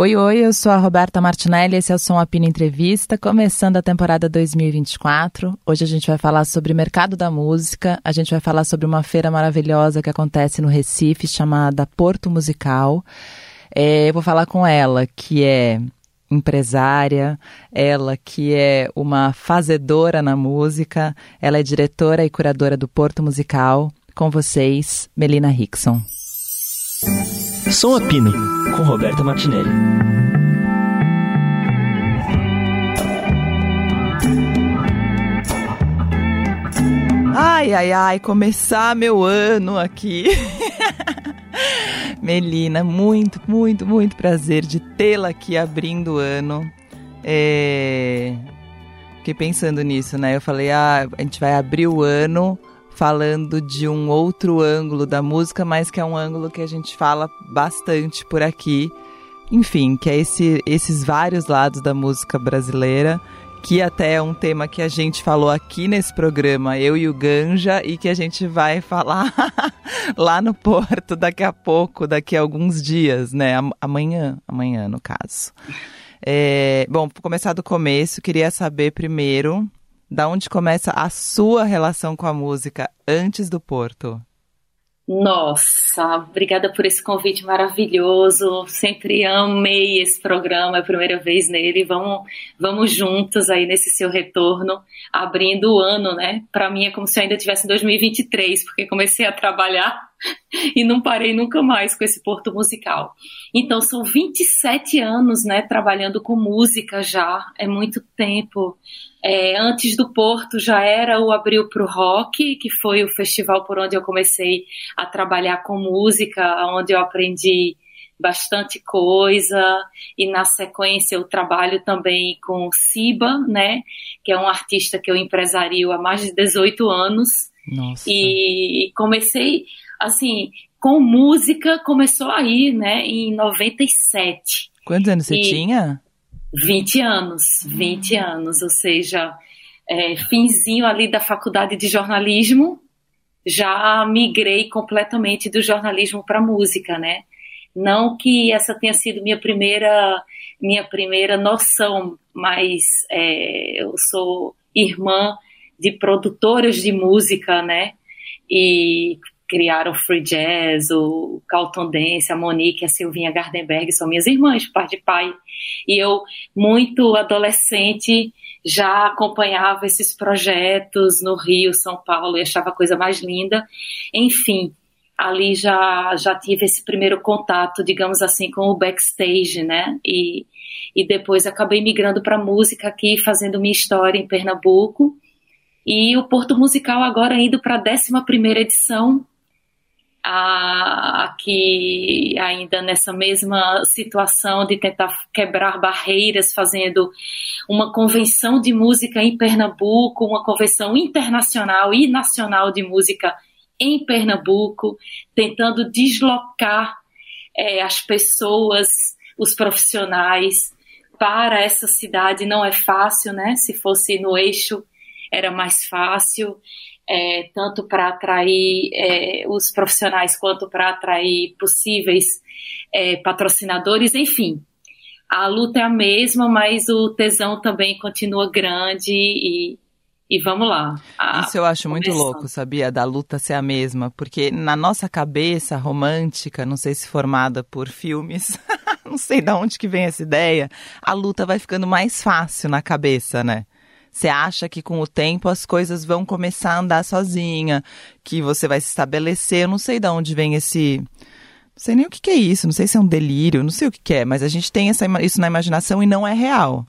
Oi, oi, eu sou a Roberta Martinelli, esse é o Som Apino Entrevista, começando a temporada 2024. Hoje a gente vai falar sobre mercado da música, a gente vai falar sobre uma feira maravilhosa que acontece no Recife, chamada Porto Musical. É, eu vou falar com ela, que é empresária, ela que é uma fazedora na música, ela é diretora e curadora do Porto Musical. Com vocês, Melina Rickson. Som Apino, com Roberta Martinelli. Ai, ai, ai, começar meu ano aqui. Melina, muito, muito, muito prazer de tê-la aqui abrindo o ano. É... Fiquei pensando nisso, né? Eu falei, ah, a gente vai abrir o ano falando de um outro ângulo da música, mas que é um ângulo que a gente fala bastante por aqui. Enfim, que é esse, esses vários lados da música brasileira, que até é um tema que a gente falou aqui nesse programa, eu e o Ganja, e que a gente vai falar lá no Porto daqui a pouco, daqui a alguns dias, né? Amanhã, amanhã no caso. É, bom, vou começar do começo, queria saber primeiro da onde começa a sua relação com a música antes do Porto? Nossa, obrigada por esse convite maravilhoso. Sempre amei esse programa, é a primeira vez nele. Vamos, vamos juntos aí nesse seu retorno, abrindo o ano, né? Para mim é como se eu ainda estivesse em 2023, porque comecei a trabalhar e não parei nunca mais com esse porto musical. Então são 27 anos, né, trabalhando com música já, é muito tempo. É, antes do Porto já era o Abril para o Rock, que foi o festival por onde eu comecei a trabalhar com música, onde eu aprendi bastante coisa e na sequência eu trabalho também com Siba, né, que é um artista que eu empresario há mais de 18 anos. Nossa. E comecei assim, com música começou aí, né, em 97. Quantos anos você tinha? 20 anos, 20 anos, ou seja, é, finzinho ali da faculdade de jornalismo, já migrei completamente do jornalismo para música, né? Não que essa tenha sido minha primeira minha primeira noção, mas é, eu sou irmã de produtoras de música, né? E criaram o Free Jazz, o Carlton Dance, a Monique, a Silvinha Gardenberg, são minhas irmãs, par de pai. E eu, muito adolescente, já acompanhava esses projetos no Rio, São Paulo, e achava a coisa mais linda. Enfim, ali já, já tive esse primeiro contato, digamos assim, com o backstage, né? E, e depois acabei migrando para música aqui, fazendo minha história em Pernambuco. E o Porto Musical agora indo para a 11 edição, aqui ainda nessa mesma situação de tentar quebrar barreiras, fazendo uma convenção de música em Pernambuco, uma convenção internacional e nacional de música em Pernambuco, tentando deslocar é, as pessoas, os profissionais para essa cidade. Não é fácil, né? Se fosse no eixo era mais fácil é, tanto para atrair é, os profissionais quanto para atrair possíveis é, patrocinadores, enfim. A luta é a mesma, mas o tesão também continua grande e, e vamos lá. Isso eu acho muito louco, sabia? Da luta ser a mesma, porque na nossa cabeça romântica, não sei se formada por filmes, não sei de onde que vem essa ideia, a luta vai ficando mais fácil na cabeça, né? Você acha que com o tempo as coisas vão começar a andar sozinha, que você vai se estabelecer. Eu não sei de onde vem esse. Não sei nem o que, que é isso, não sei se é um delírio, não sei o que, que é, mas a gente tem essa, isso na imaginação e não é real.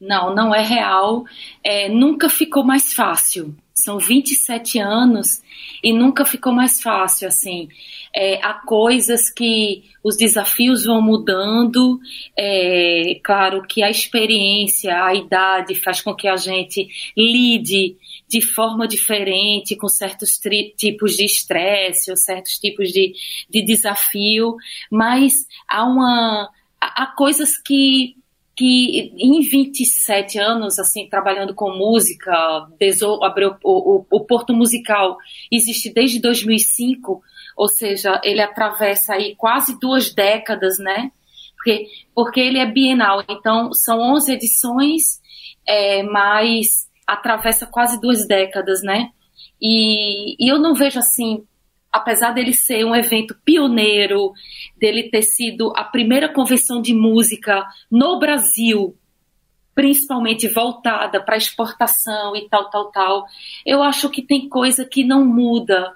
Não, não é real. É, nunca ficou mais fácil. São 27 anos e nunca ficou mais fácil, assim. É, há coisas que os desafios vão mudando, é, claro que a experiência, a idade faz com que a gente lide de forma diferente com certos tipos de estresse ou certos tipos de, de desafio, mas há uma há coisas que que em 27 anos, assim, trabalhando com música, abriu o, o, o Porto Musical existe desde 2005, ou seja, ele atravessa aí quase duas décadas, né? Porque porque, ele é bienal. Então, são 11 edições, é, mas atravessa quase duas décadas, né? E, e eu não vejo assim, apesar dele ser um evento pioneiro, dele ter sido a primeira convenção de música no Brasil, principalmente voltada para exportação e tal, tal, tal, eu acho que tem coisa que não muda.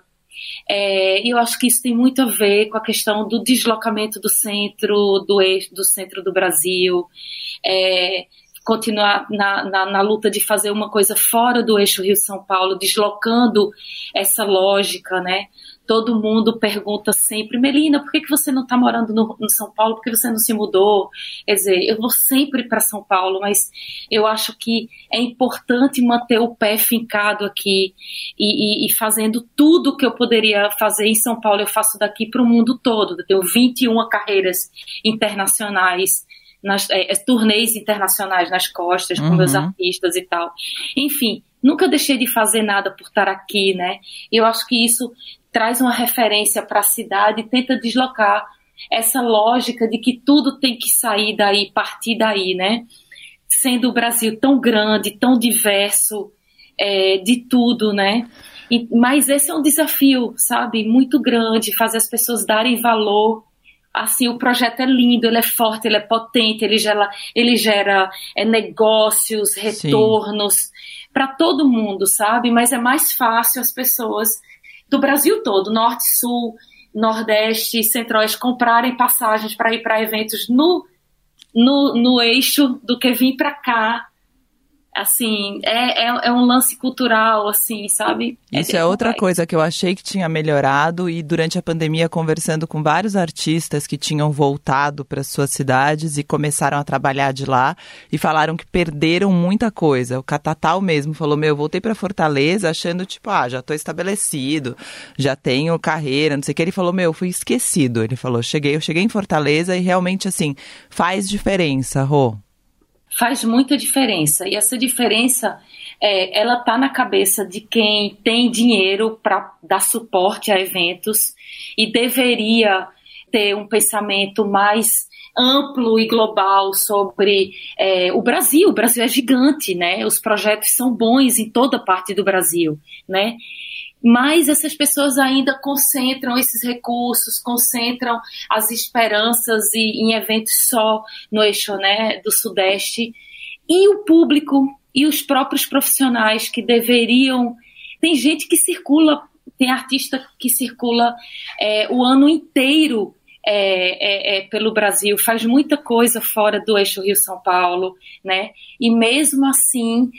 É, eu acho que isso tem muito a ver com a questão do deslocamento do centro, do eixo, do centro do Brasil. É, continuar na, na, na, luta de fazer uma coisa fora do eixo Rio-São Paulo, deslocando essa lógica, né? Todo mundo pergunta sempre, Melina, por que, que você não está morando no, no, São Paulo? Por que você não se mudou? Quer dizer, eu vou sempre para São Paulo, mas eu acho que é importante manter o pé fincado aqui e, e, e fazendo tudo que eu poderia fazer em São Paulo, eu faço daqui para o mundo todo. Eu tenho 21 carreiras internacionais nas é, turnês internacionais nas costas com uhum. meus artistas e tal. Enfim, nunca deixei de fazer nada por estar aqui, né? Eu acho que isso traz uma referência para a cidade e tenta deslocar essa lógica de que tudo tem que sair daí, partir daí, né? Sendo o Brasil tão grande, tão diverso, é, de tudo, né? E, mas esse é um desafio, sabe? Muito grande, fazer as pessoas darem valor assim, o projeto é lindo, ele é forte, ele é potente, ele gera, ele gera é, negócios, retornos para todo mundo, sabe? Mas é mais fácil as pessoas do Brasil todo, norte, sul, nordeste, centro-oeste, comprarem passagens para ir para eventos no, no, no eixo do que vir para cá assim, é, é, é, um lance cultural, assim, sabe? É Isso é, é outra coisa que eu achei que tinha melhorado e durante a pandemia conversando com vários artistas que tinham voltado para suas cidades e começaram a trabalhar de lá e falaram que perderam muita coisa. O Catatal mesmo falou: "Meu, voltei para Fortaleza achando tipo, ah, já estou estabelecido, já tenho carreira, não sei o que". Ele falou: "Meu, fui esquecido". Ele falou: "Cheguei, eu cheguei em Fortaleza e realmente assim, faz diferença, Rô" faz muita diferença. E essa diferença, é, ela está na cabeça de quem tem dinheiro para dar suporte a eventos e deveria ter um pensamento mais amplo e global sobre é, o Brasil. O Brasil é gigante, né? Os projetos são bons em toda parte do Brasil, né? Mas essas pessoas ainda concentram esses recursos, concentram as esperanças e, em eventos só no eixo né, do Sudeste. E o público e os próprios profissionais que deveriam. Tem gente que circula, tem artista que circula é, o ano inteiro é, é, é, pelo Brasil, faz muita coisa fora do eixo Rio-São Paulo, né? E mesmo assim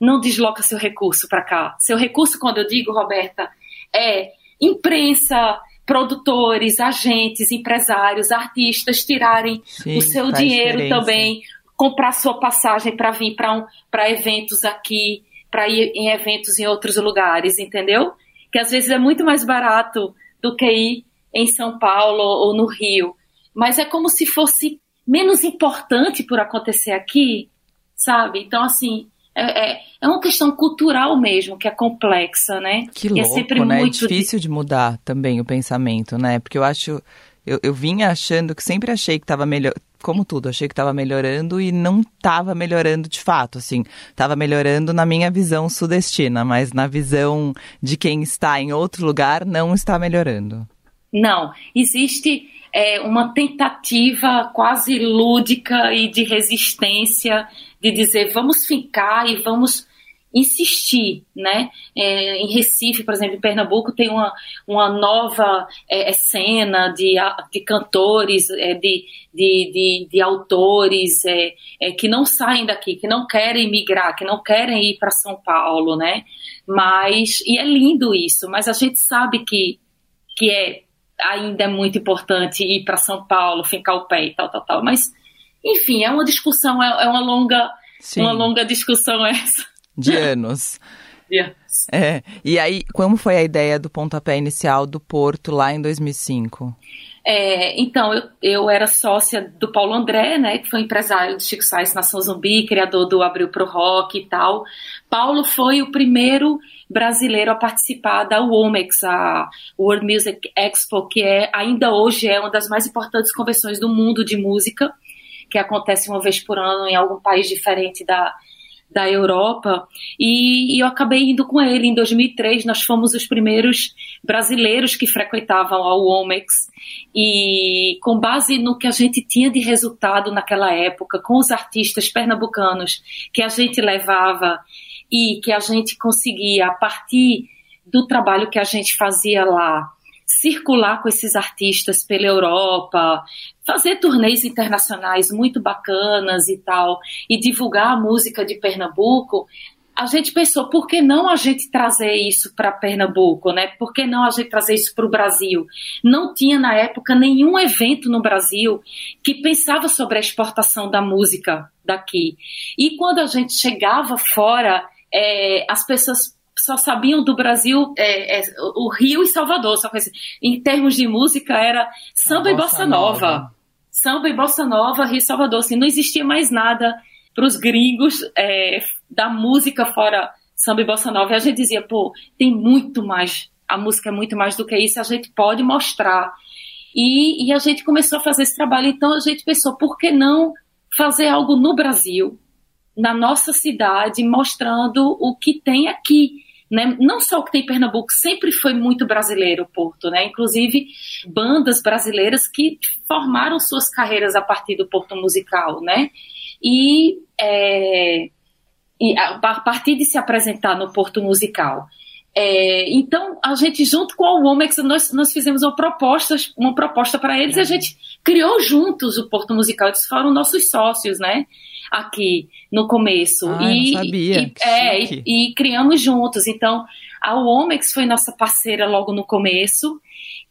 não desloca seu recurso para cá. Seu recurso, quando eu digo, Roberta, é imprensa, produtores, agentes, empresários, artistas tirarem Sim, o seu dinheiro diferença. também, comprar sua passagem para vir para um, eventos aqui, para ir em eventos em outros lugares, entendeu? Que às vezes é muito mais barato do que ir em São Paulo ou no Rio. Mas é como se fosse menos importante por acontecer aqui, sabe? Então, assim, é, é, é, uma questão cultural mesmo, que é complexa, né? Que louco, é sempre né? Muito é difícil de mudar também o pensamento, né? Porque eu acho... Eu, eu vinha achando que sempre achei que estava melhor, como tudo, achei que estava melhorando e não estava melhorando de fato, assim, estava melhorando na minha visão sudestina, mas na visão de quem está em outro lugar não está melhorando. Não, existe é, uma tentativa quase lúdica e de resistência de dizer vamos ficar e vamos insistir, né? É, em Recife, por exemplo, em Pernambuco tem uma, uma nova é, cena de, de cantores, é, de, de, de, de, autores é, é, que não saem daqui, que não querem migrar, que não querem ir para São Paulo, né? Mas e é lindo isso, mas a gente sabe que que é ainda é muito importante ir para São Paulo, ficar o pé e tal, tal, tal. Mas, enfim, é uma discussão, é, é uma longa, Sim. uma longa discussão essa. De anos. De anos. É. E aí, como foi a ideia do pontapé inicial do Porto lá em 2005? É, então, eu, eu era sócia do Paulo André, né, que foi empresário do Chico Sainz Nação Zumbi, criador do Abril pro Rock e tal. Paulo foi o primeiro brasileiro a participar da WOMEX, a World Music Expo, que é ainda hoje é uma das mais importantes convenções do mundo de música, que acontece uma vez por ano em algum país diferente da, da Europa e, e, eu acabei indo com ele. Em 2003, nós fomos os primeiros brasileiros que frequentavam a Womex e com base no que a gente tinha de resultado naquela época, com os artistas pernambucanos que a gente levava e que a gente conseguia, a partir do trabalho que a gente fazia lá, circular com esses artistas pela Europa, fazer turnês internacionais muito bacanas e tal, e divulgar a música de Pernambuco, a gente pensou, por que não a gente trazer isso para Pernambuco, né? Por que não a gente trazer isso para o Brasil? Não tinha na época nenhum evento no Brasil que pensava sobre a exportação da música daqui. E quando a gente chegava fora, é, as pessoas só sabiam do Brasil é, é, o Rio e Salvador, só assim. Em termos de música, era samba e bossa nova. nova. Samba e bossa nova, Rio e Salvador. Assim, não existia mais nada para os gringos é, da música fora samba e bossa nova. E a gente dizia, pô, tem muito mais. A música é muito mais do que isso, a gente pode mostrar. E, e a gente começou a fazer esse trabalho. Então a gente pensou, por que não fazer algo no Brasil? na nossa cidade, mostrando o que tem aqui. Né? Não só o que tem em Pernambuco, sempre foi muito brasileiro o Porto, né? Inclusive bandas brasileiras que formaram suas carreiras a partir do Porto musical, né? E, é, e a, a partir de se apresentar no Porto musical. É, então, a gente, junto com a Womex, nós, nós fizemos uma proposta, uma proposta para eles e a gente criou juntos o Porto Musical. Eles foram nossos sócios, né? aqui no começo. Ah, e, sabia. E, é, e, e, criamos juntos. Então, a Omex foi nossa parceira logo no começo.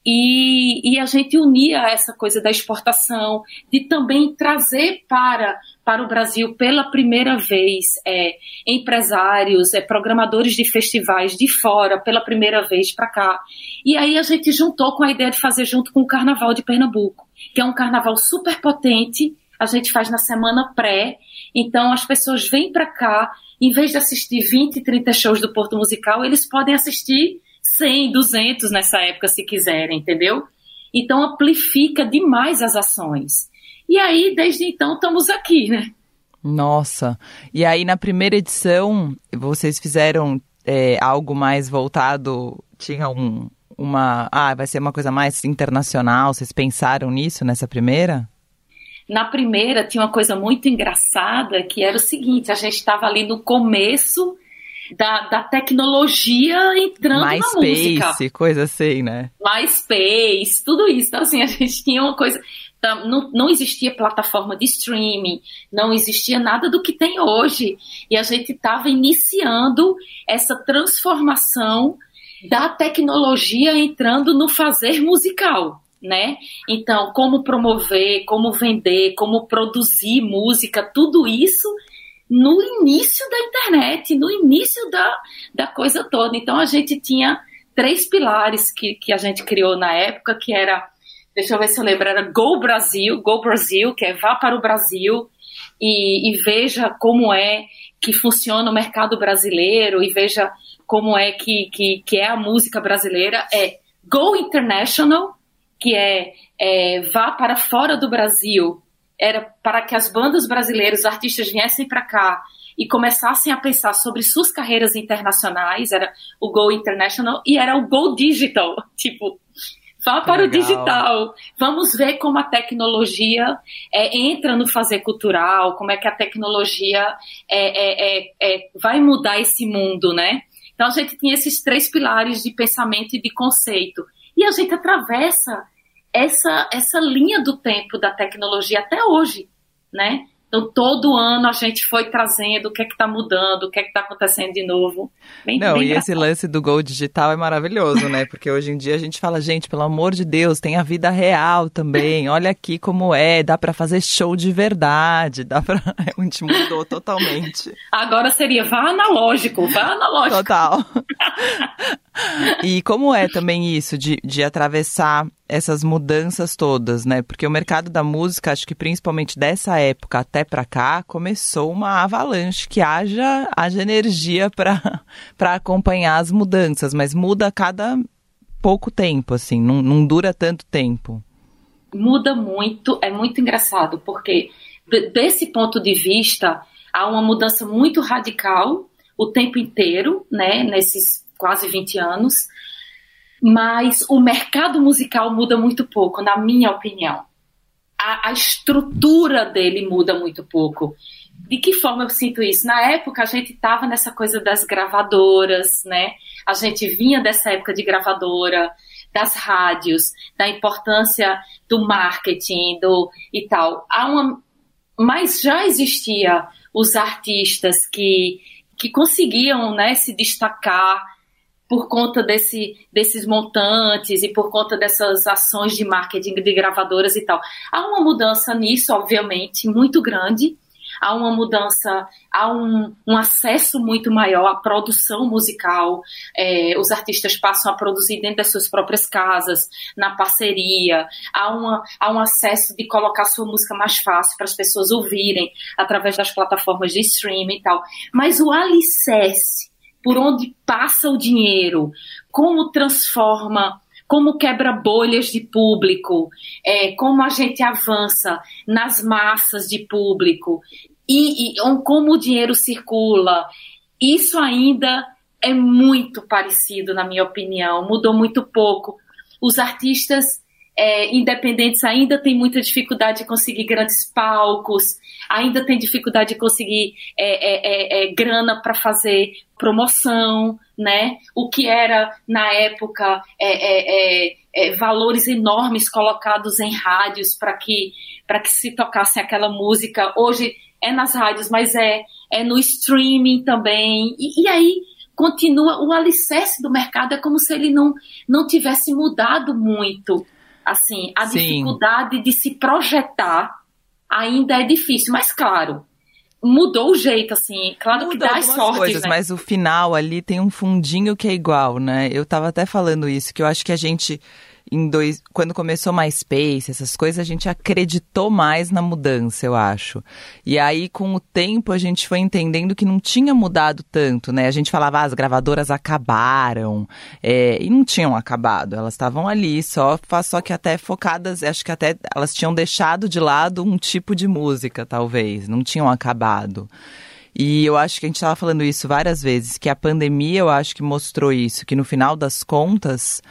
E, e a gente unia essa coisa da exportação, de também trazer para, para o Brasil pela primeira vez é, empresários, é, programadores de festivais de fora pela primeira vez para cá. E aí a gente juntou com a ideia de fazer junto com o Carnaval de Pernambuco, que é um carnaval super potente, a gente faz na semana pré. Então as pessoas vêm para cá, em vez de assistir 20, 30 shows do Porto Musical, eles podem assistir 100, 200 nessa época se quiserem, entendeu? Então amplifica demais as ações. E aí, desde então, estamos aqui, né? Nossa. E aí, na primeira edição, vocês fizeram é, algo mais voltado? Tinha um, uma. Ah, vai ser uma coisa mais internacional? Vocês pensaram nisso nessa primeira? Na primeira tinha uma coisa muito engraçada que era o seguinte: a gente estava ali no começo da, da tecnologia entrando MySpace, na música. MySpace, coisa assim, né? MySpace, tudo isso. Então, assim, a gente tinha uma coisa. Tá, não, não existia plataforma de streaming, não existia nada do que tem hoje. E a gente estava iniciando essa transformação da tecnologia entrando no fazer musical né? Então, como promover, como vender, como produzir música, tudo isso no início da internet, no início da, da coisa toda. Então, a gente tinha três pilares que, que a gente criou na época, que era, deixa eu ver se eu lembro, era Go Brasil, Go Brasil, que é vá para o Brasil e, e veja como é que funciona o mercado brasileiro e veja como é que, que, que é a música brasileira. É Go International, que é, é vá para fora do Brasil, era para que as bandas brasileiras, os artistas viessem para cá e começassem a pensar sobre suas carreiras internacionais, era o Go International e era o Go Digital, tipo, vá para Legal. o digital, vamos ver como a tecnologia é, entra no fazer cultural, como é que a tecnologia é, é, é, é vai mudar esse mundo, né? Então a gente tinha esses três pilares de pensamento e de conceito. E a gente atravessa essa, essa linha do tempo da tecnologia até hoje, né? Então, todo ano a gente foi trazendo o que é que está mudando, o que é que está acontecendo de novo. Bem, Não, bem e esse lance do Gol Digital é maravilhoso, né? Porque hoje em dia a gente fala, gente, pelo amor de Deus, tem a vida real também. Olha aqui como é, dá para fazer show de verdade, dá para a gente mudou totalmente. Agora seria vá analógico, vá analógico. Total. e como é também isso de, de atravessar essas mudanças todas, né? Porque o mercado da música, acho que principalmente dessa época até para cá, começou uma avalanche que haja, haja energia para acompanhar as mudanças, mas muda a cada pouco tempo, assim, não, não dura tanto tempo. Muda muito, é muito engraçado, porque desse ponto de vista há uma mudança muito radical o tempo inteiro, né, nesses quase 20 anos, mas o mercado musical muda muito pouco, na minha opinião. A, a, estrutura dele muda muito pouco. De que forma eu sinto isso? Na época a gente estava nessa coisa das gravadoras, né? A gente vinha dessa época de gravadora, das rádios, da importância do marketing, do e tal. Há uma, mas já existia os artistas que que conseguiam, né, se destacar por conta desse, desses montantes e por conta dessas ações de marketing de gravadoras e tal. Há uma mudança nisso, obviamente, muito grande. Há uma mudança, há um, um acesso muito maior à produção musical. É, os artistas passam a produzir dentro das suas próprias casas, na parceria. Há, uma, há um acesso de colocar sua música mais fácil para as pessoas ouvirem através das plataformas de streaming e tal. Mas o alicerce por onde passa o dinheiro, como transforma, como quebra bolhas de público, é, como a gente avança nas massas de público e, e como o dinheiro circula. Isso ainda é muito parecido, na minha opinião, mudou muito pouco. Os artistas é, independentes ainda têm muita dificuldade de conseguir grandes palcos, ainda tem dificuldade de conseguir é, é, é, é grana para fazer promoção, né? O que era na época é, valores enormes colocados em rádios para que para que se tocasse aquela música. Hoje é nas rádios, mas é é no streaming também. E, e aí continua o alicerce do mercado é como se ele não não tivesse mudado muito Assim, a Sim. dificuldade de se projetar ainda é difícil, mas claro, mudou o jeito, assim. Claro Muda que dá as sortes, coisas, né? mas o final ali tem um fundinho que é igual, né? Eu tava até falando isso, que eu acho que a gente em dois, quando começou MySpace, essas coisas, a gente acreditou mais na mudança, eu acho. E aí, com o tempo, a gente foi entendendo que não tinha mudado tanto, né? A gente falava, ah, as gravadoras acabaram, é, e não tinham acabado, elas estavam ali, só, só que até focadas, acho que até elas tinham deixado de lado um tipo de música, talvez, não tinham acabado. E eu acho que a gente estava falando isso várias vezes, que a pandemia eu acho que mostrou isso, que no final das contas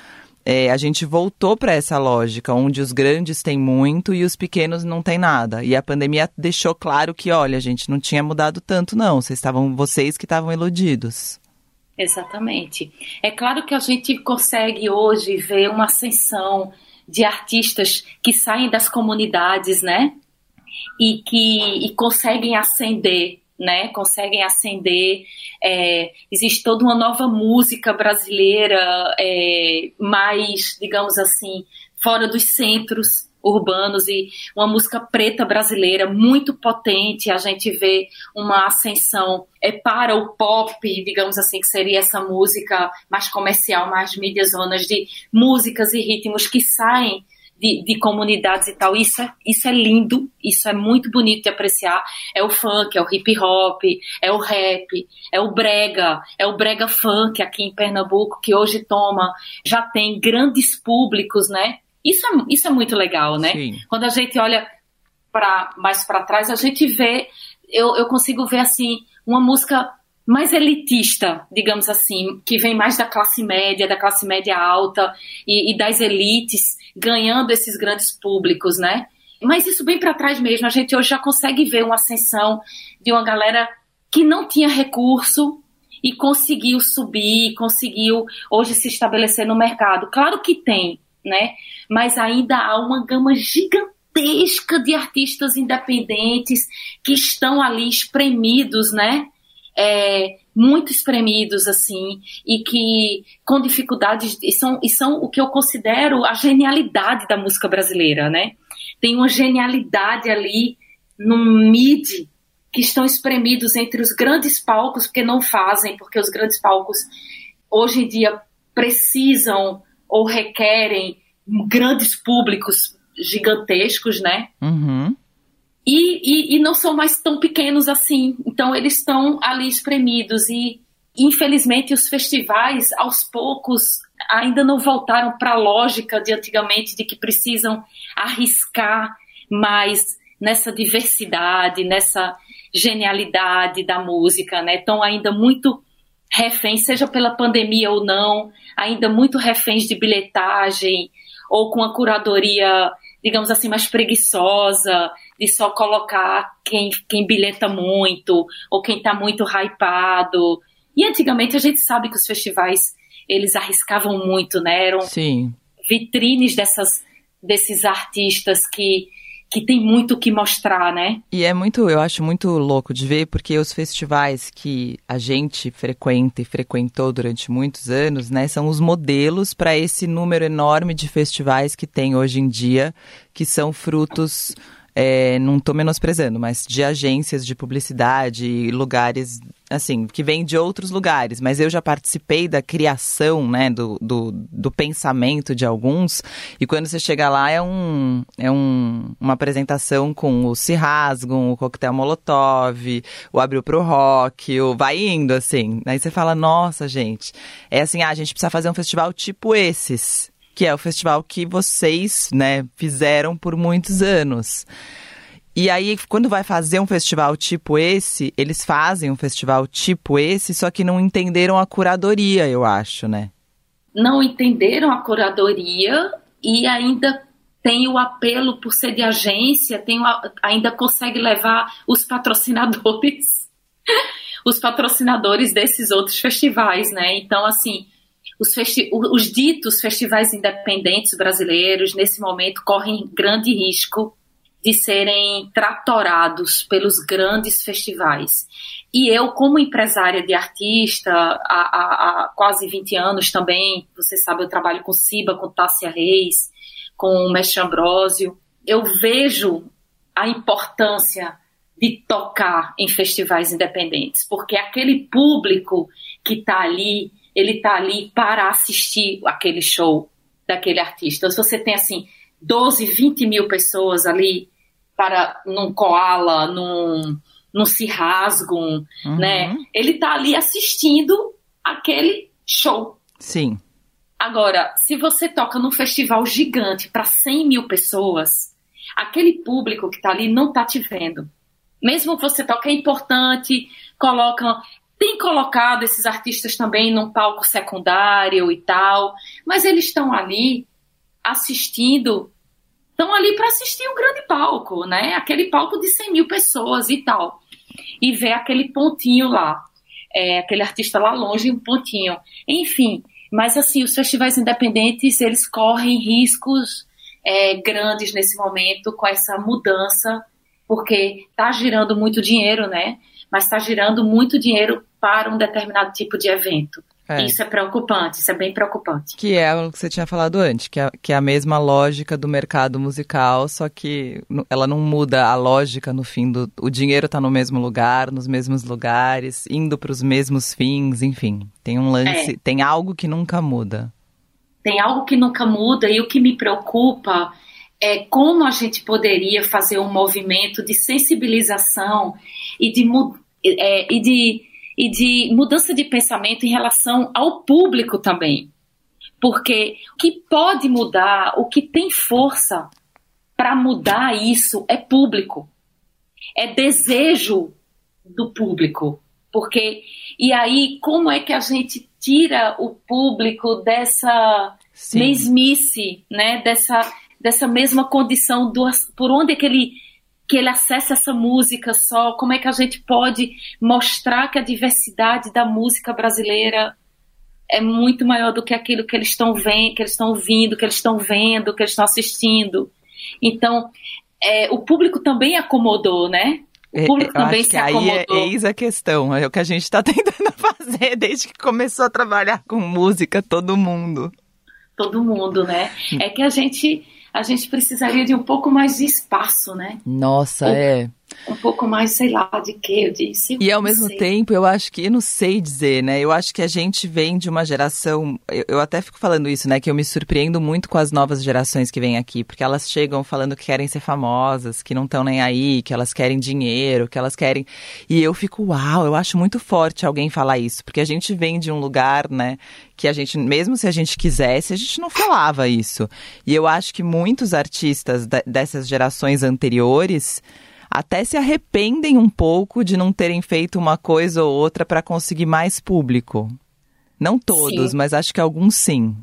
é, a gente voltou para essa lógica, onde os grandes têm muito e os pequenos não têm nada. E a pandemia deixou claro que, olha, a gente não tinha mudado tanto, não. Vocês estavam, vocês que estavam iludidos. Exatamente. É claro que a gente consegue hoje ver uma ascensão de artistas que saem das comunidades, né? E que e conseguem ascender né, conseguem acender. É, existe toda uma nova música brasileira, é, mais, digamos assim, fora dos centros urbanos e uma música preta brasileira muito potente. A gente vê uma ascensão é para o pop, digamos assim, que seria essa música mais comercial, mais mídias zonas de músicas e ritmos que saem de, de, comunidades e tal. Isso é, isso é lindo, isso é muito bonito de apreciar. É o funk, é o hip hop, é o rap, é o brega, é o brega funk aqui em Pernambuco, que hoje toma, já tem grandes públicos, né? Isso é, isso é muito legal, né? Sim. Quando a gente olha para mais para trás, a gente vê, eu, eu consigo ver assim, uma música mais elitista, digamos assim, que vem mais da classe média, da classe média alta e, e das elites, ganhando esses grandes públicos, né? Mas isso bem para trás mesmo, a gente hoje já consegue ver uma ascensão de uma galera que não tinha recurso e conseguiu subir, conseguiu hoje se estabelecer no mercado. Claro que tem, né? Mas ainda há uma gama gigantesca de artistas independentes que estão ali espremidos, né? é, muito espremidos, assim, e que com dificuldades, e são, e são o que eu considero a genialidade da música brasileira, né? Tem uma genialidade ali no mid que estão espremidos entre os grandes palcos, porque não fazem, porque os grandes palcos hoje em dia precisam ou requerem grandes públicos gigantescos, né? Uhum. E, e, e, não são mais tão pequenos assim. Então eles estão ali espremidos e infelizmente os festivais aos poucos ainda não voltaram para a lógica de antigamente de que precisam arriscar mais nessa diversidade, nessa genialidade da música, né? Estão ainda muito reféns, seja pela pandemia ou não, ainda muito reféns de bilhetagem ou com a curadoria, digamos assim, mais preguiçosa, de só colocar quem, quem bilheta muito ou quem está muito hypado. E antigamente a gente sabe que os festivais eles arriscavam muito, né? Eram Sim. vitrines dessas, desses artistas que que tem muito o que mostrar, né? E é muito, eu acho muito louco de ver, porque os festivais que a gente frequenta e frequentou durante muitos anos, né, são os modelos para esse número enorme de festivais que tem hoje em dia, que são frutos é, não estou menosprezando, mas de agências de publicidade e lugares, assim, que vêm de outros lugares. Mas eu já participei da criação, né, do, do, do, pensamento de alguns. E quando você chega lá, é, um, é um, uma apresentação com o Se Rasgam, o Coquetel Molotov, o Abriu Pro Rock, o vai indo, assim. Aí você fala, nossa, gente, é assim, ah, a gente precisa fazer um festival tipo esses que é o festival que vocês, né, fizeram por muitos anos. E aí, quando vai fazer um festival tipo esse, eles fazem um festival tipo esse, só que não entenderam a curadoria, eu acho, né? Não entenderam a curadoria e ainda tem o apelo por ser de agência, tem o, ainda consegue levar os patrocinadores, os patrocinadores desses outros festivais, né? Então, assim, os, os ditos festivais independentes brasileiros, nesse momento, correm grande risco de serem tratorados pelos grandes festivais. E eu, como empresária de artista, há, há, há, quase 20 anos também, você sabe, eu trabalho com Siba, com Tássia Reis, com o Mestre Ambrósio, eu vejo a importância de tocar em festivais independentes, porque aquele público que está ali ele tá ali para assistir aquele show daquele artista. Se você tem assim 12, 20 mil pessoas ali para num koala, num, num se rasgam, uhum. né? Ele tá ali assistindo aquele show. Sim. Agora, se você toca num festival gigante para 100 mil pessoas, aquele público que tá ali não tá te vendo. Mesmo que você toque é importante, colocam tem colocado esses artistas também num palco secundário e tal, mas eles estão ali assistindo, estão ali para assistir um grande palco, né? Aquele palco de 100 mil pessoas e tal. E ver aquele pontinho lá, é, aquele artista lá longe, um pontinho. Enfim, mas assim, os festivais independentes, eles correm riscos é, grandes nesse momento com essa mudança, porque tá girando muito dinheiro, né? Mas está girando muito dinheiro para um determinado tipo de evento. É. Isso é preocupante, isso é bem preocupante. Que é o que você tinha falado antes, que é, que é a mesma lógica do mercado musical, só que ela não muda a lógica no fim do. O dinheiro está no mesmo lugar, nos mesmos lugares, indo para os mesmos fins, enfim. Tem um lance, é. tem algo que nunca muda. Tem algo que nunca muda e o que me preocupa é como a gente poderia fazer um movimento de sensibilização e de, é, e, de, e de mudança de pensamento em relação ao público também. Porque o que pode mudar, o que tem força para mudar isso é público. É desejo do público. Porque e aí como é que a gente tira o público dessa Sim. mesmice, né, dessa dessa mesma condição do por onde é que ele que ele acessa essa música só, como é que a gente pode mostrar que a diversidade da música brasileira é muito maior do que aquilo que eles estão vendo, que eles estão ouvindo, que eles estão vendo, que eles estão assistindo. Então, é, o público também acomodou, né? O é, público Eu também se acomodou. Aí é, eis a questão, é o que a gente está tentando fazer desde que começou a trabalhar com música, todo mundo. Todo mundo, né? É que a gente a gente precisaria de um pouco mais de espaço, né? Nossa, o, é. Um pouco mais, sei lá, de que eu disse. E ao mesmo sei. tempo, eu acho que, eu não sei dizer, né? Eu acho que a gente vem de uma geração. Eu, eu, até fico falando isso, né? Que eu me surpreendo muito com as novas gerações que vêm aqui, porque elas chegam falando que querem ser famosas, que não estão nem aí, que elas querem dinheiro, que elas querem. E eu fico, uau, eu acho muito forte alguém falar isso, porque a gente vem de um lugar, né? Que a gente, mesmo se a gente quisesse, a gente não falava isso. E eu acho que muitos artistas dessas gerações anteriores até se arrependem um pouco de não terem feito uma coisa ou outra para conseguir mais público. Não todos, sim. mas acho que alguns sim.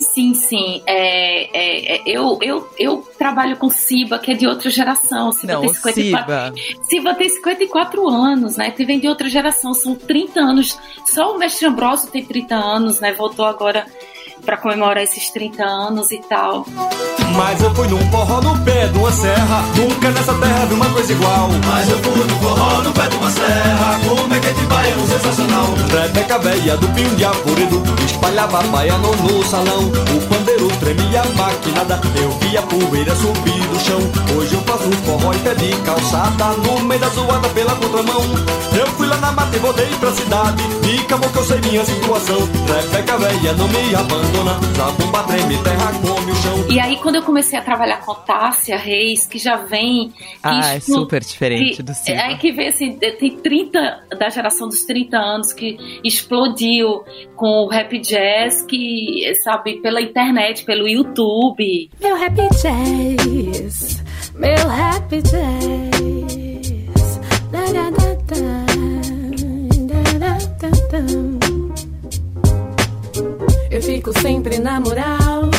Sim, sim. É, é, é, eu, eu, eu trabalho com Siba, que é de outra geração. Siba Não, tem 54, Siba. Siba tem 54 anos, né? Vem de outra geração, são 30 anos. Só o Mestre Ambrosio tem 30 anos, né? Voltou agora para comemorar esses 30 anos e tal. Mas eu fui num forró no pé uma serra, nunca nessa terra vi uma coisa igual. Mas eu fui num forró no pé de uma serra, como é que é de baiano sensacional. Rebeca velha do pinho de apurido, espalhava baiano no salão. O pandeiro tremia maquinada, eu via poeira subir do chão. Hoje eu faço um forró em pé de calçada, no meio da zoada pela contramão. Eu fui lá na mata e voltei pra cidade, e acabou que eu sei minha situação. Rebeca velha não me abandona abandona, zabumba treme, terra come o chão. E aí, quando eu comecei a trabalhar com Tássia Reis, que já vem. Que ah, é super diferente que, do Silva. Aí que vê assim, tem 30 da geração dos 30 anos que explodiu com o rap jazz, que, sabe, pela internet, pelo YouTube. Meu rap jazz, meu rap jazz. Da, da, da, da. Eu fico sempre na moral.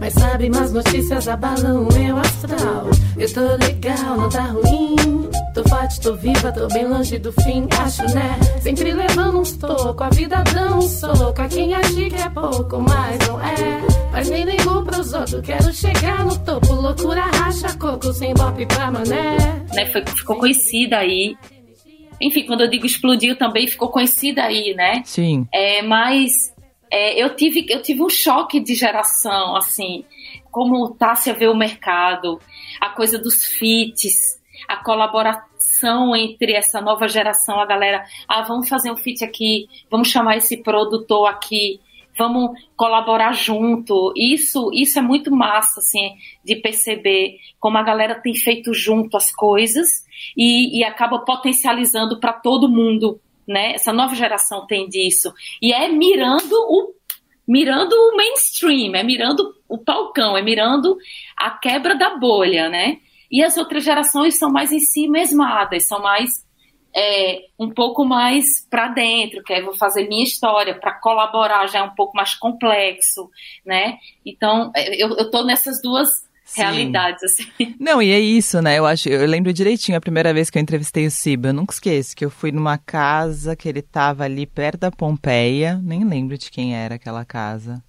Mas sabe, mais notícias abalam o meu astral. Eu tô legal, não tá ruim. Tô forte, tô viva, tô bem longe do fim, acho né? Sempre levando uns tocos, a vida dá um soco. A quem acha que é pouco, mas não é. Mas nem ligo pros outros, quero chegar no topo. Loucura racha coco, sem bop pra mané. Né, foi, ficou conhecida aí. Enfim, quando eu digo explodiu também, ficou conhecida aí, né? Sim. É, mas é, eu, tive, eu tive um choque de geração, assim, como Tássia vê o mercado, a coisa dos fits, a colaboração entre essa nova geração, a galera, ah, vamos fazer um fit aqui, vamos chamar esse produtor aqui, vamos colaborar junto. Isso, isso é muito massa, assim, de perceber como a galera tem feito junto as coisas e, e acaba potencializando para todo mundo né? Essa nova geração tem disso. E é mirando o mirando o mainstream, é mirando o palcão, é mirando a quebra da bolha, né? E as outras gerações são mais em si mesmadas, são mais é, um pouco mais para dentro, que é vou fazer minha história, para colaborar já é um pouco mais complexo, né? Então, é, eu, eu tô nessas duas realidades, assim. Não, e é isso, né? Eu acho, eu lembro direitinho a primeira vez que eu entrevistei o Siba, eu nunca esqueço, que eu fui numa casa que ele tava ali perto da Pompeia, nem lembro de quem era aquela casa.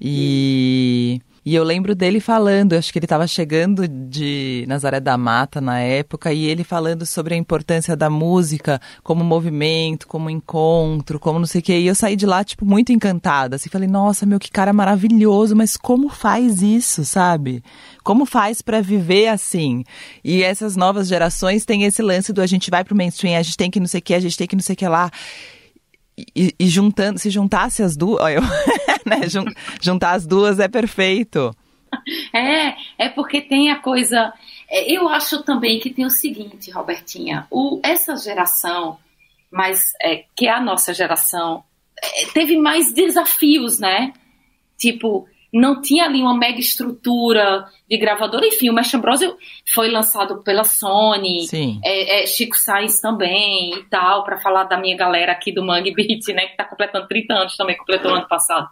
E. E eu lembro dele falando, acho que ele estava chegando de Nazaré da Mata na época, e ele falando sobre a importância da música como movimento, como encontro, como não sei o quê. E eu saí de lá, tipo, muito encantada. Assim, falei, nossa, meu, que cara maravilhoso, mas como faz isso, sabe? Como faz para viver assim? E essas novas gerações têm esse lance do a gente vai pro mainstream, a gente tem que não sei o que, a gente tem que não sei o que lá. E, e, juntando, se juntasse as duas, eu, né, juntar as duas é perfeito. É, é porque tem a coisa. É, eu acho também que tem o seguinte, Robertinha, o, essa geração, mas é, que é a nossa geração, é, teve mais desafios, né? Tipo, não tinha ali uma mega estrutura de gravadora. Enfim, o Mestre Ambrosio foi lançado pela Sony, é, é, Chico Sainz também e tal, para falar da minha galera aqui do Mangue Beat, né, que tá completando 30 anos também, completou ano passado.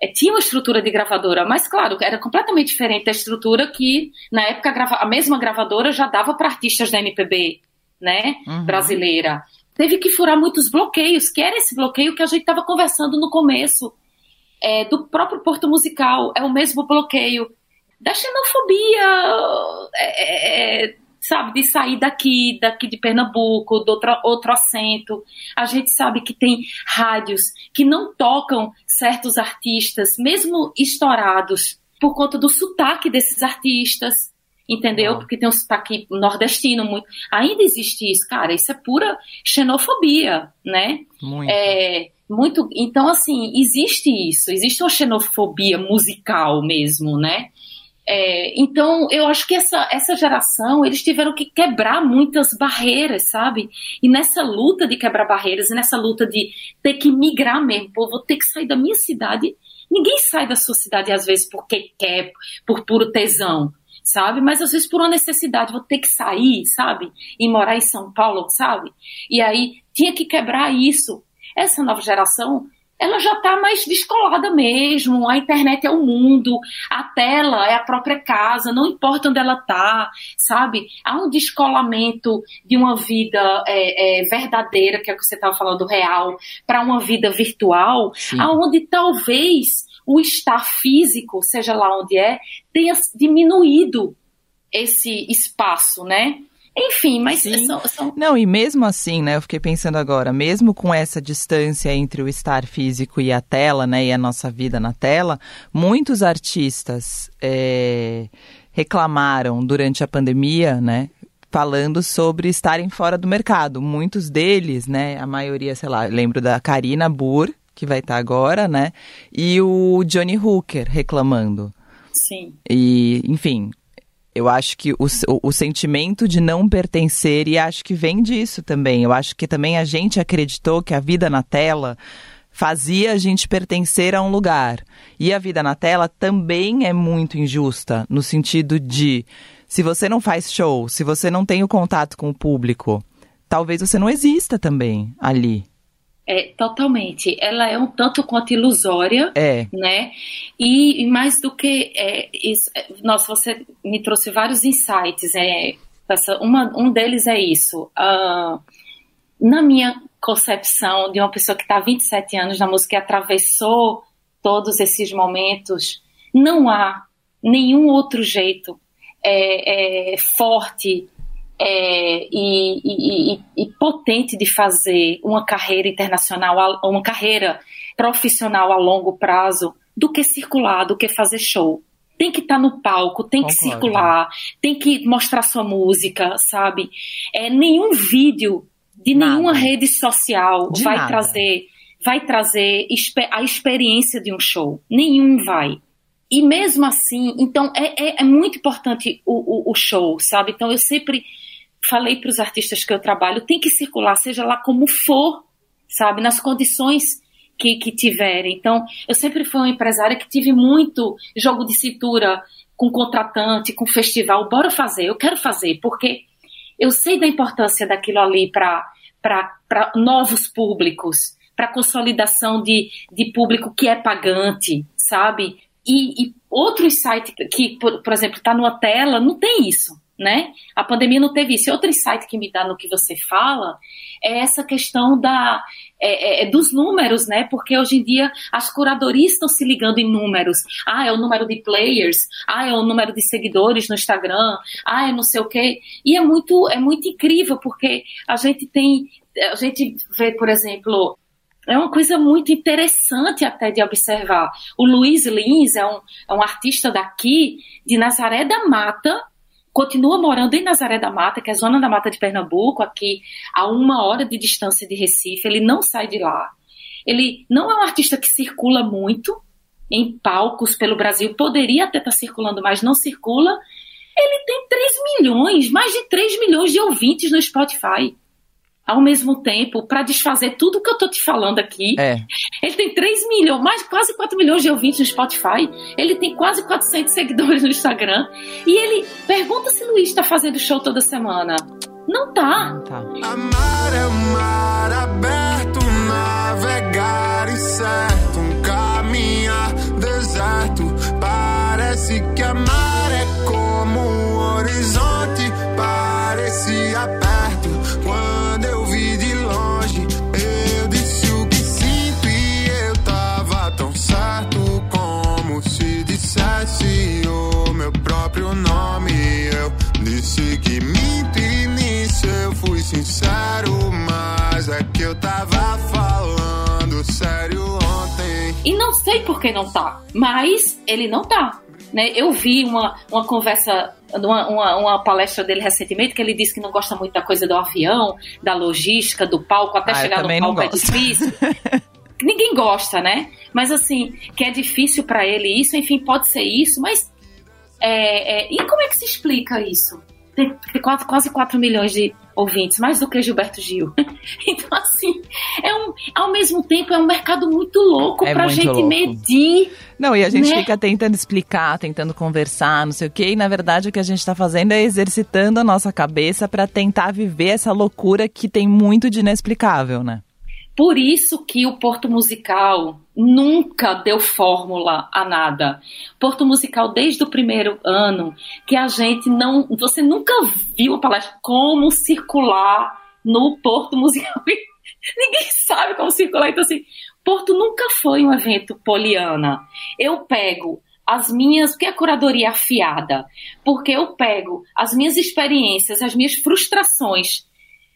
É, tinha uma estrutura de gravadora, mas claro, era completamente diferente da estrutura que, na época, a, a mesma gravadora já dava para artistas da MPB, né, uhum. brasileira. Teve que furar muitos bloqueios, que era esse bloqueio que a gente estava conversando no começo, é, do próprio Porto Musical, é o mesmo bloqueio da xenofobia, é, é, sabe, de sair daqui, daqui de Pernambuco, do outro, outro acento. A gente sabe que tem rádios que não tocam certos artistas, mesmo estourados, por conta do sotaque desses artistas. entendeu? Porque tem um sotaque nordestino muito. Ainda existe isso, cara. Isso é pura xenofobia, né? Muito. É, muito. Então, assim, existe isso. Existe uma xenofobia musical mesmo, né? É, então, eu acho que essa, essa geração, eles tiveram que quebrar muitas barreiras, sabe? E nessa luta de quebrar barreiras, e nessa luta de ter que migrar mesmo, pô, vou ter que sair da minha cidade. Ninguém sai da sua cidade, às vezes, porque quer, por puro tesão, sabe? Mas às vezes por uma necessidade, vou ter que sair, sabe? E morar em São Paulo, sabe? E aí tinha que quebrar isso. Essa nova geração ela já está mais descolada mesmo. A internet é o mundo, a tela é a própria casa, não importa onde ela está, sabe? Há um descolamento de uma vida é, é, verdadeira, que é o que você estava falando, real, para uma vida virtual, Sim. aonde talvez o estar físico, seja lá onde é, tenha diminuído esse espaço, né? Enfim, mas são, são, Não, e mesmo assim, né, eu fiquei pensando agora, mesmo com essa distância entre o estar físico e a tela, né, e a nossa vida na tela, muitos artistas é, reclamaram durante a pandemia, né, falando sobre estarem fora do mercado. Muitos deles, né, a maioria, sei lá, lembro da Karina Burr, que vai estar agora, né, e o Johnny Hooker reclamando. Sim. E, enfim, eu acho que o, o, o, sentimento de não pertencer, e acho que vem disso também. Eu acho que também a gente acreditou que a vida na tela fazia a gente pertencer a um lugar. E a vida na tela também é muito injusta, no sentido de se você não faz show, se você não tem o contato com o público, talvez você não exista também ali. É, totalmente. Ela é um tanto quanto ilusória, é. né? E, e mais do que é, isso, é, nossa, você me trouxe vários insights. É, essa, uma, um deles é isso. Uh, na minha concepção de uma pessoa que está há 27 anos na música e atravessou todos esses momentos, não há nenhum outro jeito é, é, forte é, e, e, e, potente de fazer uma carreira internacional, uma carreira profissional a longo prazo, do que circular, do que fazer show. Tem que estar tá no palco, tem Concordo. que circular, tem que mostrar sua música, sabe? É, nenhum vídeo de nada. nenhuma rede social de vai nada. trazer vai trazer a experiência de um show. Nenhum vai. E mesmo assim, então é, é, é muito importante o, o, o, show, sabe? Então eu sempre falei para os artistas que eu trabalho, tem que circular, seja lá como for, sabe, nas condições que, que tiverem. Então, eu sempre fui uma empresária que tive muito jogo de cintura com contratante, com festival. Bora fazer, eu quero fazer, porque eu sei da importância daquilo ali para novos públicos, para consolidação de, de público que é pagante, sabe? E, e outro site que, por, por exemplo, está numa tela, não tem isso né? A pandemia não teve isso. Outro insight que me dá no que você fala é essa questão da, é, é, é, dos números, né? Porque hoje em dia as curadorias estão se ligando em números. Ah, é o número de players, ah, é o número de seguidores no Instagram, ah, é não sei o quê. E é muito, é muito incrível, porque a gente tem, a gente vê, por exemplo, é uma coisa muito interessante até de observar. O Luiz Lins é um, é um artista daqui, de Nazaré da Mata, continua morando em Nazaré da Mata, que é a zona da Mata de Pernambuco, aqui a uma hora de distância de Recife, ele não sai de lá. Ele não é um artista que circula muito em palcos pelo Brasil, poderia até estar circulando, mas não circula. Ele tem 3 milhões, mais de 3 milhões de ouvintes no Spotify ao mesmo tempo para desfazer tudo que eu tô te falando aqui. É. Ele tem 3 milhões, mais quase 4 milhões de ouvintes no Spotify. Ele tem quase 400 seguidores no Instagram. E ele pergunta se Luiz está fazendo show toda semana. Não tá. Não tá. Amar é mar aberto, navegar incerto, um caminhar deserto. Parece que amar nisso eu fui sincero, mas é que eu tava falando sério ontem. E não sei por que não tá, mas ele não tá. Né? Eu vi uma, uma conversa uma, uma, uma, palestra dele recentemente que ele disse que não gosta muito da coisa do avião, da logística, do palco, até ah, chegar no palco é difícil. Ninguém gosta, né? Mas assim, que é difícil para ele isso, enfim, pode ser isso, mas. É, é, e como é que se explica isso? Tem, quase, quase 4 milhões de ouvintes, mais do que Gilberto Gil. então, assim, é um, ao mesmo tempo é um mercado muito louco é pra gente louco. medir. Não, e a gente né? fica tentando explicar, tentando conversar, não sei o quê, e na verdade o que a gente tá fazendo é exercitando a nossa cabeça para tentar viver essa loucura que tem muito de inexplicável, né? Por isso que o Porto Musical nunca deu fórmula a nada. Porto Musical desde o primeiro ano que a gente não, você nunca viu a palestra como circular no Porto Musical. Ninguém sabe como circular, então assim, Porto nunca foi um evento poliana. Eu pego as minhas, porque a curadoria é afiada, porque eu pego as minhas experiências, as minhas frustrações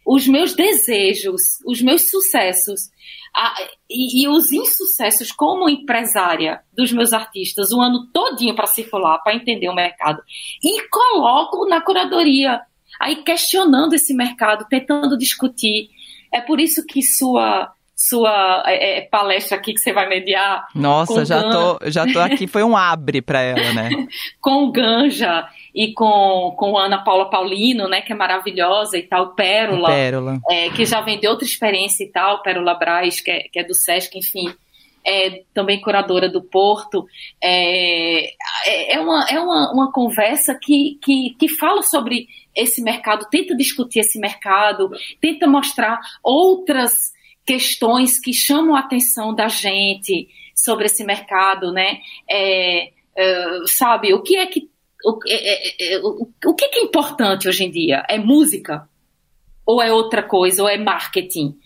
os meus desejos, os meus sucessos a, e, e, os insucessos como empresária dos meus artistas o ano todinho para circular, para entender o mercado e coloco na curadoria, aí questionando esse mercado, tentando discutir. É por isso que sua sua é, é, palestra aqui que você vai mediar. Nossa, já tô, já tô aqui, foi um abre para ela, né? com Ganja e com, com Ana Paula Paulino, né, que é maravilhosa e tal, Pérola, Pérola. É, que já vendeu outra experiência e tal, Pérola Braz, que é, que é do Sesc, enfim. É, também curadora do Porto, é, é, é uma, é uma, uma conversa que, que, que fala sobre esse mercado, tenta discutir esse mercado, tenta mostrar outras questões que chamam a atenção da gente sobre esse mercado, né? É, é, sabe, o que é que o, é, é, é, o, o que é importante hoje em dia? É música? Ou é outra coisa? Ou é marketing?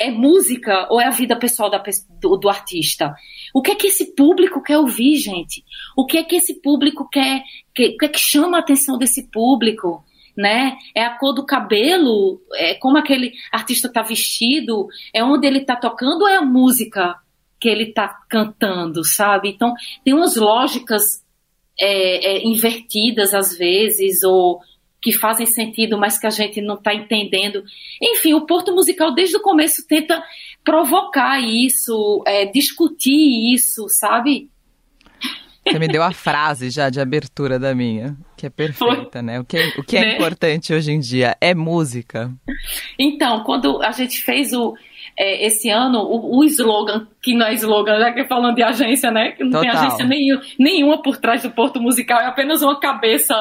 É música ou é a vida pessoal da, do, do, artista? O que é que esse público quer ouvir, gente? O que é que esse público quer? Que, o que é que chama a atenção desse público? Né? É a cor do cabelo, é como aquele artista está vestido, é onde ele está tocando ou é a música que ele está cantando, sabe? Então tem umas lógicas é, é, invertidas às vezes ou que fazem sentido, mas que a gente não está entendendo. Enfim, o Porto Musical desde o começo tenta provocar isso, é, discutir isso, sabe? Você me deu a frase já de abertura da minha, que é perfeita, né? O que, é, o que é né? importante hoje em dia é música. Então, quando a gente fez o, é, esse ano o, o, slogan, que não é slogan, já que falando de agência, né? Que não Total. tem agência nenhuma, nenhuma por trás do Porto Musical, é apenas uma cabeça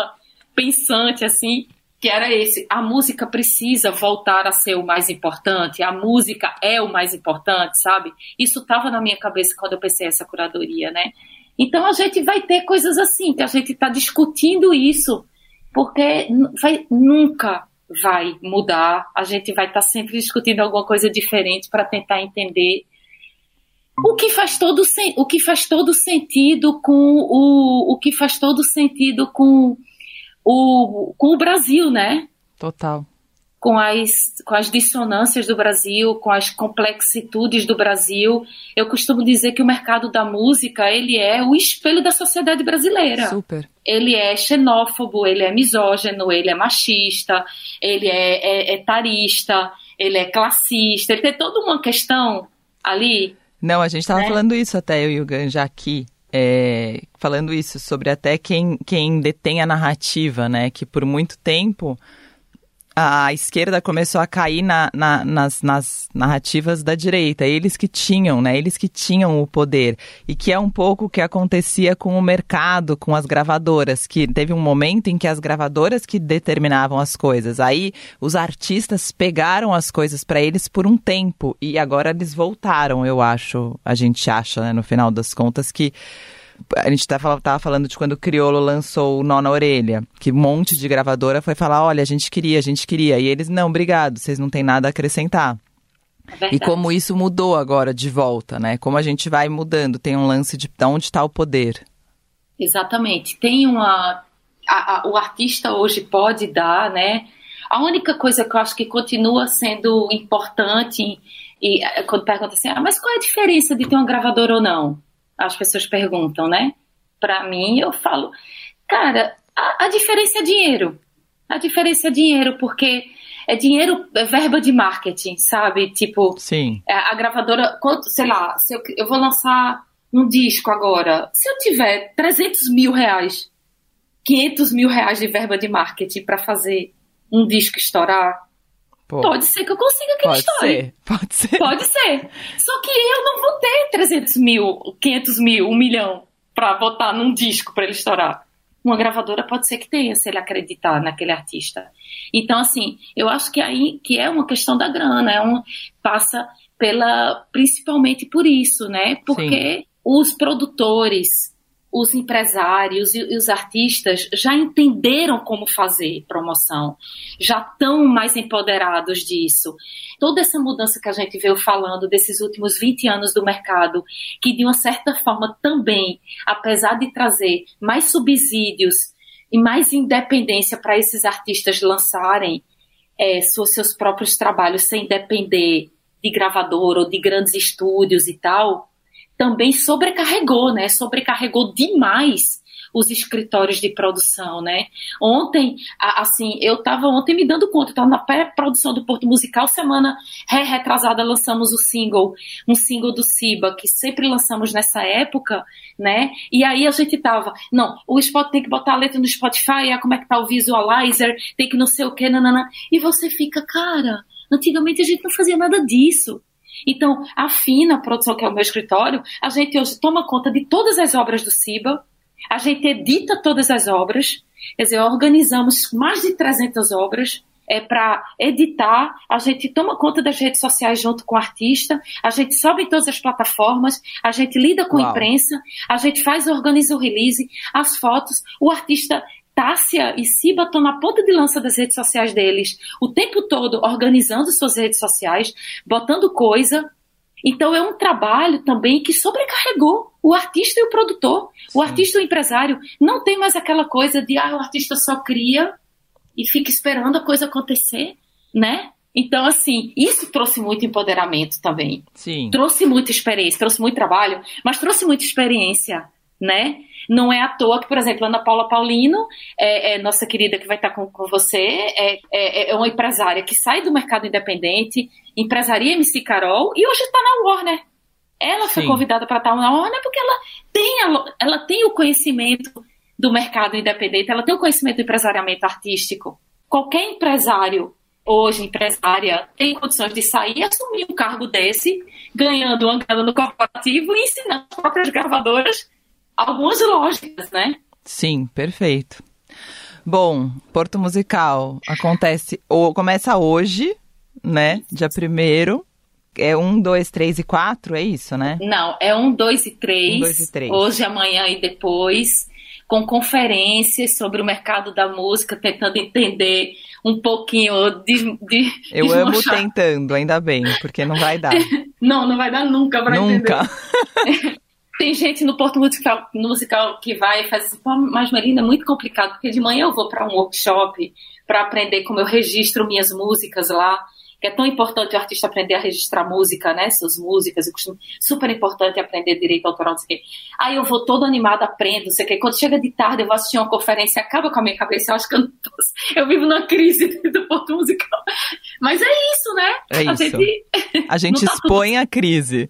pensante, assim, que era esse. A música precisa voltar a ser o mais importante, a música é o mais importante, sabe? Isso estava na minha cabeça quando eu pensei essa curadoria, né? Então a gente vai ter coisas assim, que a gente está discutindo isso, porque vai, nunca vai mudar, a gente vai estar tá sempre discutindo alguma coisa diferente para tentar entender o que faz todo o que faz todo sentido com o, o que faz todo sentido com o, com o Brasil, né? Total com as, com as dissonâncias do Brasil, com as complexitudes do Brasil. Eu costumo dizer que o mercado da música, ele é o espelho da sociedade brasileira. Super. Ele é xenófobo, ele é misógino, ele é machista, ele é, é etarista, ele é classista, ele tem toda uma questão ali. Não, a gente estava né? falando isso até, eu e o Ganja aqui, é, falando isso sobre até quem, quem detém a narrativa, né? Que por muito tempo a esquerda começou a cair na, na, nas, nas, narrativas da direita. Eles que tinham, né? Eles que tinham o poder. E que é um pouco o que acontecia com o mercado, com as gravadoras. Que teve um momento em que as gravadoras que determinavam as coisas. Aí os artistas pegaram as coisas para eles por um tempo. E agora eles voltaram, eu acho. A gente acha, né, no final das contas, que a gente estava tá, falando de quando o Criolo lançou o Nó na Orelha, que um monte de gravadora foi falar, olha, a gente queria, a gente queria. E eles, não, obrigado, vocês não têm nada a acrescentar. É e como isso mudou agora de volta, né? Como a gente vai mudando, tem um lance de, de onde está o poder. Exatamente. Tem uma. A, a, o artista hoje pode dar, né? A única coisa que eu acho que continua sendo importante, e quando pergunta assim, ah, mas qual é a diferença de ter uma gravadora ou não? As pessoas perguntam, né? Para mim, eu falo, cara, A, a diferença é dinheiro. A diferença é dinheiro, porque é dinheiro, é verba de marketing, sabe? Tipo, Sim. É, a gravadora, quanto, sei lá, se eu, eu vou lançar um disco agora, se eu tiver 300 mil reais, 500 mil reais de verba de marketing para fazer um disco estourar, Pô, pode ser que eu consiga aquele pode estoure. Ser, pode ser. Pode ser. Só que eu não vou ter 300 mil, 500 mil, um milhão para botar num disco para ele estourar uma gravadora pode ser que tenha, se ele acreditar naquele artista. Então, assim, eu acho que aí que é uma questão da grana, é um, passa pela principalmente por isso, né? Porque Sim. os produtores, os empresários e, os artistas já entenderam como fazer promoção, já estão mais empoderados disso. Toda essa mudança que a gente veio falando desses últimos 20 anos do mercado, que de uma certa forma também, apesar de trazer mais subsídios e mais independência para esses artistas lançarem é, seus próprios trabalhos sem depender de gravador ou de grandes estúdios e tal, também sobrecarregou, né? Sobrecarregou demais os escritórios de produção, né? Ontem, assim, eu estava ontem me dando conta, estava na pré-produção do Porto Musical, semana retrasada lançamos o single, um single do Siba, que sempre lançamos nessa época, né? E aí a gente tava, não, o Spot tem que botar a letra no Spotify, é como é que tá o visualizer, tem que não sei o que, nanana. E você fica, cara, antigamente a gente não fazia nada disso. Então, a FINA, produção que é o meu escritório, a gente hoje toma conta de todas as obras do CIBA, a gente edita todas as obras, quer dizer, organizamos mais de 300 obras, é para editar, a gente toma conta das redes sociais junto com o artista, a gente sobe em todas as plataformas, a gente lida com a imprensa, a gente faz, organiza o release, as fotos, o artista Tássia e Siba estão na ponta de lança das redes sociais deles, o tempo todo organizando suas redes sociais, botando coisa. Então é um trabalho também que sobrecarregou o artista e o produtor. Sim. O artista e o empresário não tem mais aquela coisa de ah, o artista só cria e fica esperando a coisa acontecer, né? Então, assim, isso trouxe muito empoderamento também. Sim. Trouxe muita experiência, trouxe muito trabalho, mas trouxe muita experiência, né? Não é à toa que, por exemplo, Ana Paula Paulino, é, é nossa querida que vai estar com, com você, é, é, é, uma empresária que sai do mercado independente, empresaria MC Carol, e hoje está na Warner. Ela foi Sim. convidada para estar na Warner porque ela tem, a, ela tem o conhecimento do mercado independente, ela tem o conhecimento do empresariamento artístico. Qualquer empresário hoje, empresária, tem condições de sair e assumir um cargo desse, ganhando uma grana no corporativo e ensinando as próprias gravadoras algumas lógicas, né? Sim, perfeito. Bom, Porto Musical acontece, ou começa hoje, né? Dia primeiro. É um, dois, três e quatro, é isso, né? Não, é um, dois e três. Um, dois e três. Hoje, amanhã e depois, com conferências sobre o mercado da música, tentando entender um pouquinho de. de Eu amo tentando, ainda bem, porque não vai dar. não, não vai dar nunca pra nunca. Tem gente no Porto Musical, musical que vai e faz assim, pô, mas Marina, é muito complicado, porque de manhã eu vou para um workshop para aprender como eu registro minhas músicas lá, que é tão importante o artista aprender a registrar música, né, suas músicas, super importante aprender direito autoral, não sei o quê. Aí eu vou todo animado, aprendo, não sei o quê. Quando chega de tarde eu vou assistir uma conferência, acaba com a minha cabeça, eu acho que eu, tô, eu vivo numa crise do Porto Musical. Mas é isso, né? É isso. A gente, a gente tá expõe tudo... a crise.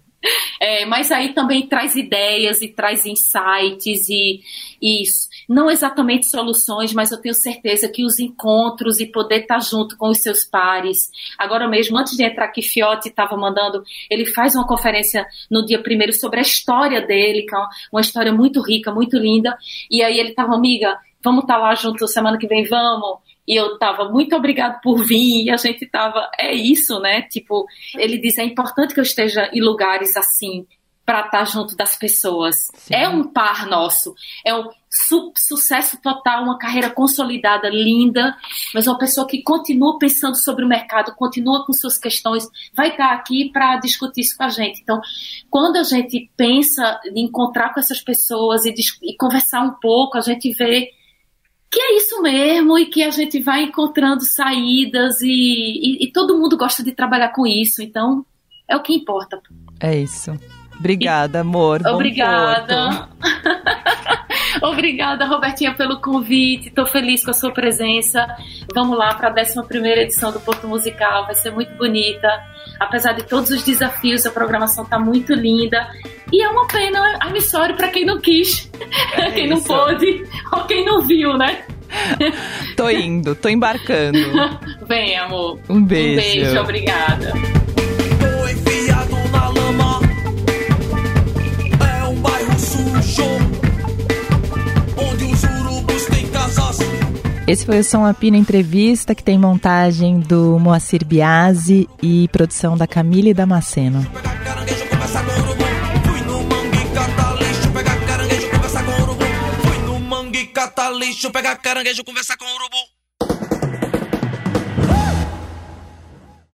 É, mas aí também traz ideias e traz insights e, e não exatamente soluções, mas eu tenho certeza que os encontros e poder estar junto com os seus pares. Agora mesmo, antes de entrar aqui, Fiote estava mandando, ele faz uma conferência no dia primeiro sobre a história dele, que é uma história muito rica, muito linda. E aí ele estava, amiga, vamos estar lá junto semana que vem, vamos e eu tava muito obrigado por vir, e a gente tava, é isso, né? Tipo, ele diz, é importante que eu esteja em lugares assim, para estar junto das pessoas. Sim. É um par nosso, é um su sucesso total, uma carreira consolidada, linda, mas uma pessoa que continua pensando sobre o mercado, continua com suas questões, vai estar aqui para discutir isso com a gente. Então, quando a gente pensa em encontrar com essas pessoas e, e conversar um pouco, a gente vê que é isso mesmo e que a gente vai encontrando saídas e, e, e, todo mundo gosta de trabalhar com isso, então é o que importa. É isso. Obrigada, amor. Obrigada. Obrigada, Robertinha, pelo convite. Estou feliz com a sua presença. Vamos lá para a 11 edição do Porto Musical. Vai ser muito bonita. Apesar de todos os desafios, a programação está muito linda. E é uma pena a missório para quem não quis, é quem não pôde, ou quem não viu, né? tô indo, tô embarcando. Vem, amor. Um beijo. Um beijo, obrigada. Tô enfiado na lama. É um bairro sujo. Esse foi o Som Apina Entrevista, que tem montagem do Moacir Biasi e produção da Camille Damasceno. Lixo, pegar caranguejo, conversar com urubu.